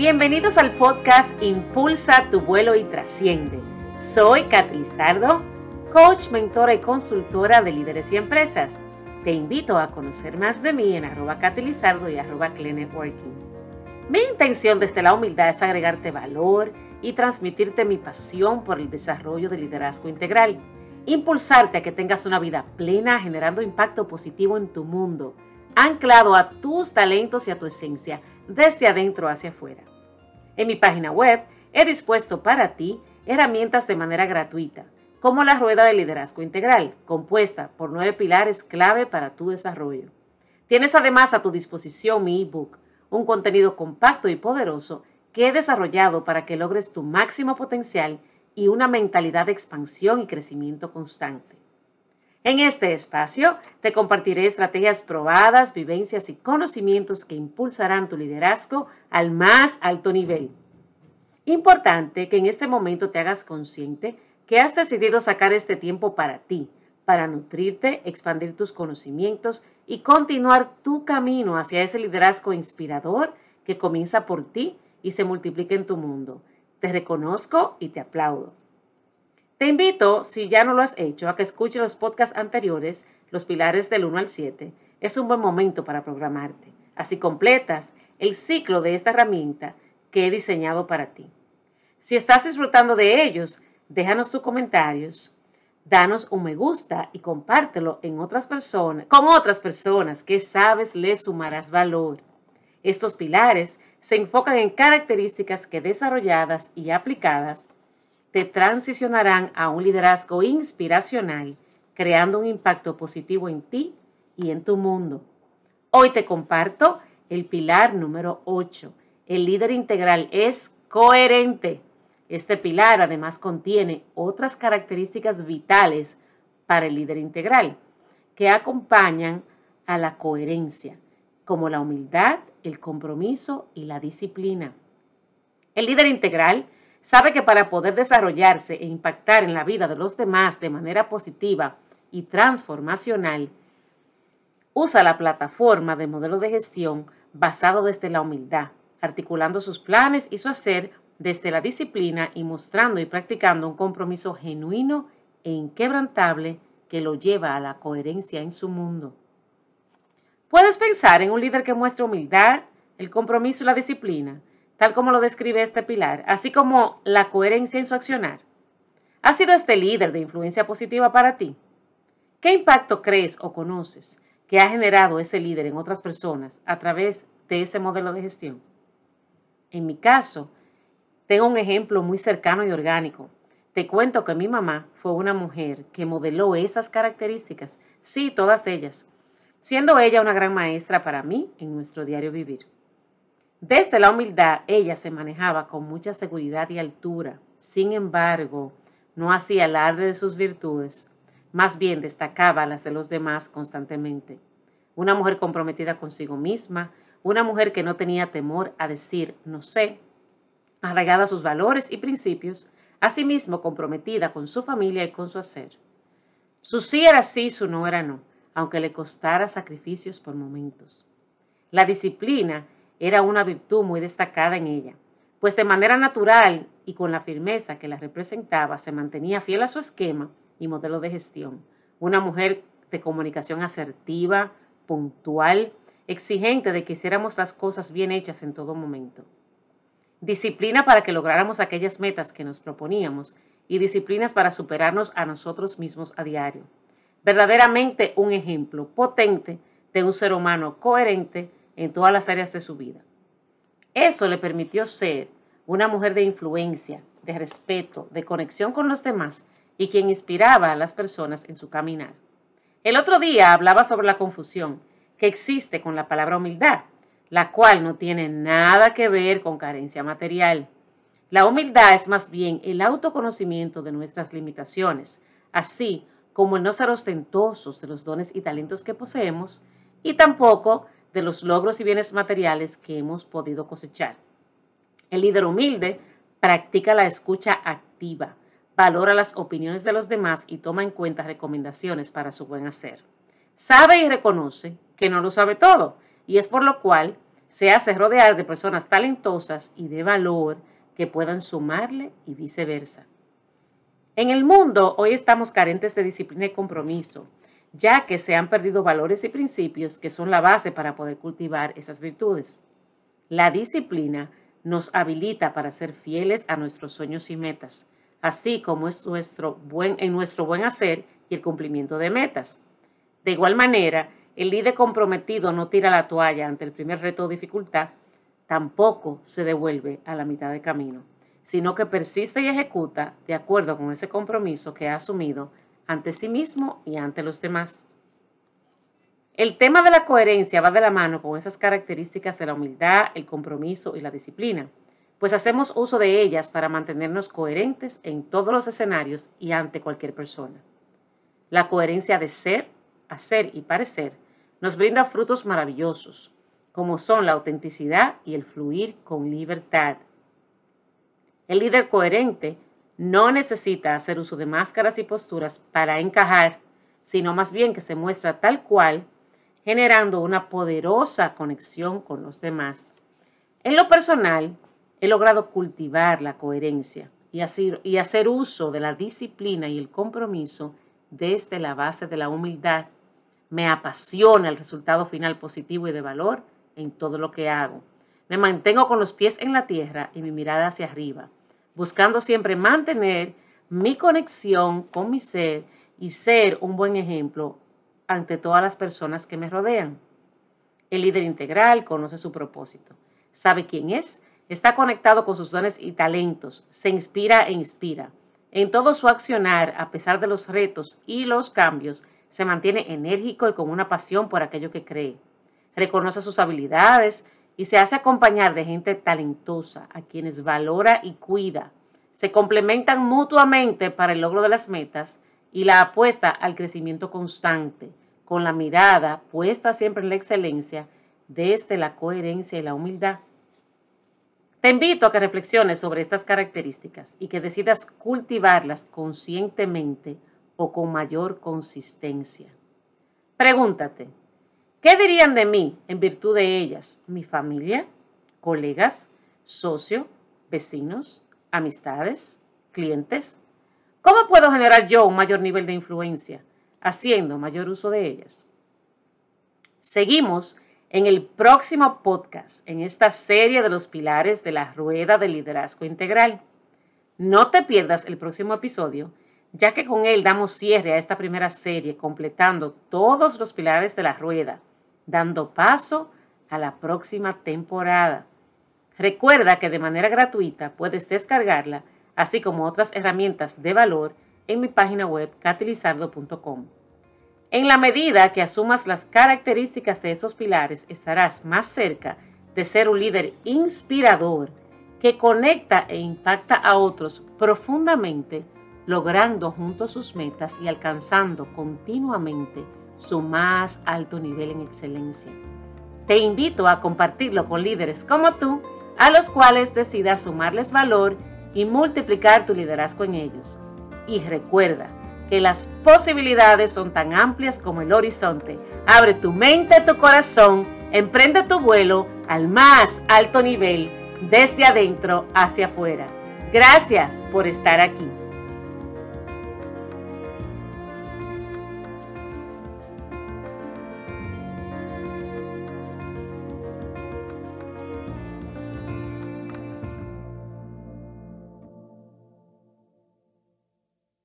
Bienvenidos al podcast Impulsa tu vuelo y trasciende. Soy Kat Lizardo, coach, mentora y consultora de líderes y empresas. Te invito a conocer más de mí en arroba Lizardo y arroba Networking. Mi intención desde la humildad es agregarte valor y transmitirte mi pasión por el desarrollo del liderazgo integral. Impulsarte a que tengas una vida plena generando impacto positivo en tu mundo, anclado a tus talentos y a tu esencia, desde adentro hacia afuera. En mi página web he dispuesto para ti herramientas de manera gratuita, como la rueda de liderazgo integral, compuesta por nueve pilares clave para tu desarrollo. Tienes además a tu disposición mi ebook, un contenido compacto y poderoso que he desarrollado para que logres tu máximo potencial y una mentalidad de expansión y crecimiento constante. En este espacio te compartiré estrategias probadas, vivencias y conocimientos que impulsarán tu liderazgo al más alto nivel. Importante que en este momento te hagas consciente que has decidido sacar este tiempo para ti, para nutrirte, expandir tus conocimientos y continuar tu camino hacia ese liderazgo inspirador que comienza por ti y se multiplica en tu mundo. Te reconozco y te aplaudo. Te invito, si ya no lo has hecho, a que escuches los podcasts anteriores, los pilares del 1 al 7. Es un buen momento para programarte. Así completas el ciclo de esta herramienta que he diseñado para ti. Si estás disfrutando de ellos, déjanos tus comentarios, danos un me gusta y compártelo en otras personas, con otras personas que sabes les sumarás valor. Estos pilares se enfocan en características que desarrolladas y aplicadas te transicionarán a un liderazgo inspiracional, creando un impacto positivo en ti y en tu mundo. Hoy te comparto el pilar número 8. El líder integral es coherente. Este pilar además contiene otras características vitales para el líder integral que acompañan a la coherencia, como la humildad, el compromiso y la disciplina. El líder integral sabe que para poder desarrollarse e impactar en la vida de los demás de manera positiva y transformacional, usa la plataforma de modelo de gestión basado desde la humildad, articulando sus planes y su hacer desde la disciplina y mostrando y practicando un compromiso genuino e inquebrantable que lo lleva a la coherencia en su mundo. Puedes pensar en un líder que muestra humildad, el compromiso y la disciplina, tal como lo describe este pilar, así como la coherencia en su accionar. ¿Ha sido este líder de influencia positiva para ti? ¿Qué impacto crees o conoces que ha generado ese líder en otras personas a través de ese modelo de gestión? En mi caso, tengo un ejemplo muy cercano y orgánico. Te cuento que mi mamá fue una mujer que modeló esas características, sí, todas ellas, siendo ella una gran maestra para mí en nuestro diario vivir. Desde la humildad, ella se manejaba con mucha seguridad y altura. Sin embargo, no hacía alarde de sus virtudes, más bien destacaba las de los demás constantemente. Una mujer comprometida consigo misma, una mujer que no tenía temor a decir no sé, arraigada a sus valores y principios, asimismo comprometida con su familia y con su hacer. Su sí era sí, su no era no, aunque le costara sacrificios por momentos. La disciplina era una virtud muy destacada en ella, pues de manera natural y con la firmeza que la representaba se mantenía fiel a su esquema y modelo de gestión. Una mujer de comunicación asertiva, puntual, exigente de que hiciéramos las cosas bien hechas en todo momento. Disciplina para que lográramos aquellas metas que nos proponíamos y disciplinas para superarnos a nosotros mismos a diario. Verdaderamente un ejemplo potente de un ser humano coherente en todas las áreas de su vida. Eso le permitió ser una mujer de influencia, de respeto, de conexión con los demás y quien inspiraba a las personas en su caminar. El otro día hablaba sobre la confusión que existe con la palabra humildad, la cual no tiene nada que ver con carencia material. La humildad es más bien el autoconocimiento de nuestras limitaciones, así como el no ser ostentosos de los dones y talentos que poseemos, y tampoco de los logros y bienes materiales que hemos podido cosechar. El líder humilde practica la escucha activa, valora las opiniones de los demás y toma en cuenta recomendaciones para su buen hacer. Sabe y reconoce que no lo sabe todo y es por lo cual se hace rodear de personas talentosas y de valor que puedan sumarle y viceversa. En el mundo hoy estamos carentes de disciplina y compromiso, ya que se han perdido valores y principios que son la base para poder cultivar esas virtudes. La disciplina nos habilita para ser fieles a nuestros sueños y metas, así como es nuestro buen, en nuestro buen hacer y el cumplimiento de metas. De igual manera, el líder comprometido no tira la toalla ante el primer reto o dificultad, tampoco se devuelve a la mitad de camino, sino que persiste y ejecuta de acuerdo con ese compromiso que ha asumido ante sí mismo y ante los demás. El tema de la coherencia va de la mano con esas características de la humildad, el compromiso y la disciplina, pues hacemos uso de ellas para mantenernos coherentes en todos los escenarios y ante cualquier persona. La coherencia de ser, hacer y parecer nos brinda frutos maravillosos, como son la autenticidad y el fluir con libertad. El líder coherente no necesita hacer uso de máscaras y posturas para encajar, sino más bien que se muestra tal cual, generando una poderosa conexión con los demás. En lo personal, he logrado cultivar la coherencia y hacer, uso de la disciplina y el compromiso desde la base de la humildad me apasiona el resultado final positivo y de valor en todo lo que hago. Me mantengo con los pies en la tierra y mi mirada hacia arriba, buscando siempre mantener mi conexión con mi ser y ser un buen ejemplo ante todas las personas que me rodean. El líder integral conoce su propósito, sabe quién es, está conectado con sus dones y talentos, se inspira e inspira. En todo su accionar, a pesar de los retos y los cambios, se mantiene enérgico y con una pasión por aquello que cree. Reconoce sus habilidades y se hace acompañar de gente talentosa, a quienes valora y cuida. Se complementan mutuamente para el logro de las metas y la apuesta al crecimiento constante, con la mirada puesta siempre en la excelencia desde la coherencia y la humildad. Te invito a que reflexiones sobre estas características y que decidas cultivarlas conscientemente o con mayor consistencia. Pregúntate, ¿qué dirían de mí en virtud de ellas mi familia, colegas, socio, vecinos, amistades, clientes? ¿Cómo puedo generar yo un mayor nivel de influencia haciendo mayor uso de ellas? Seguimos en el próximo podcast, en esta serie de los pilares de la rueda del liderazgo integral. No te pierdas el próximo episodio ya que con él damos cierre a esta primera serie, completando todos los pilares de la rueda, dando paso a la próxima temporada. Recuerda que de manera gratuita puedes descargarla, así como otras herramientas de valor, en mi página web catilizardo.com. En la medida que asumas las características de estos pilares, estarás más cerca de ser un líder inspirador que conecta e impacta a otros profundamente logrando juntos sus metas y alcanzando continuamente su más alto nivel en excelencia. Te invito a compartirlo con líderes como tú, a los cuales decidas sumarles valor y multiplicar tu liderazgo en ellos. Y recuerda que las posibilidades son tan amplias como el horizonte. Abre tu mente, tu corazón, emprende tu vuelo al más alto nivel, desde adentro hacia afuera. Gracias por estar aquí.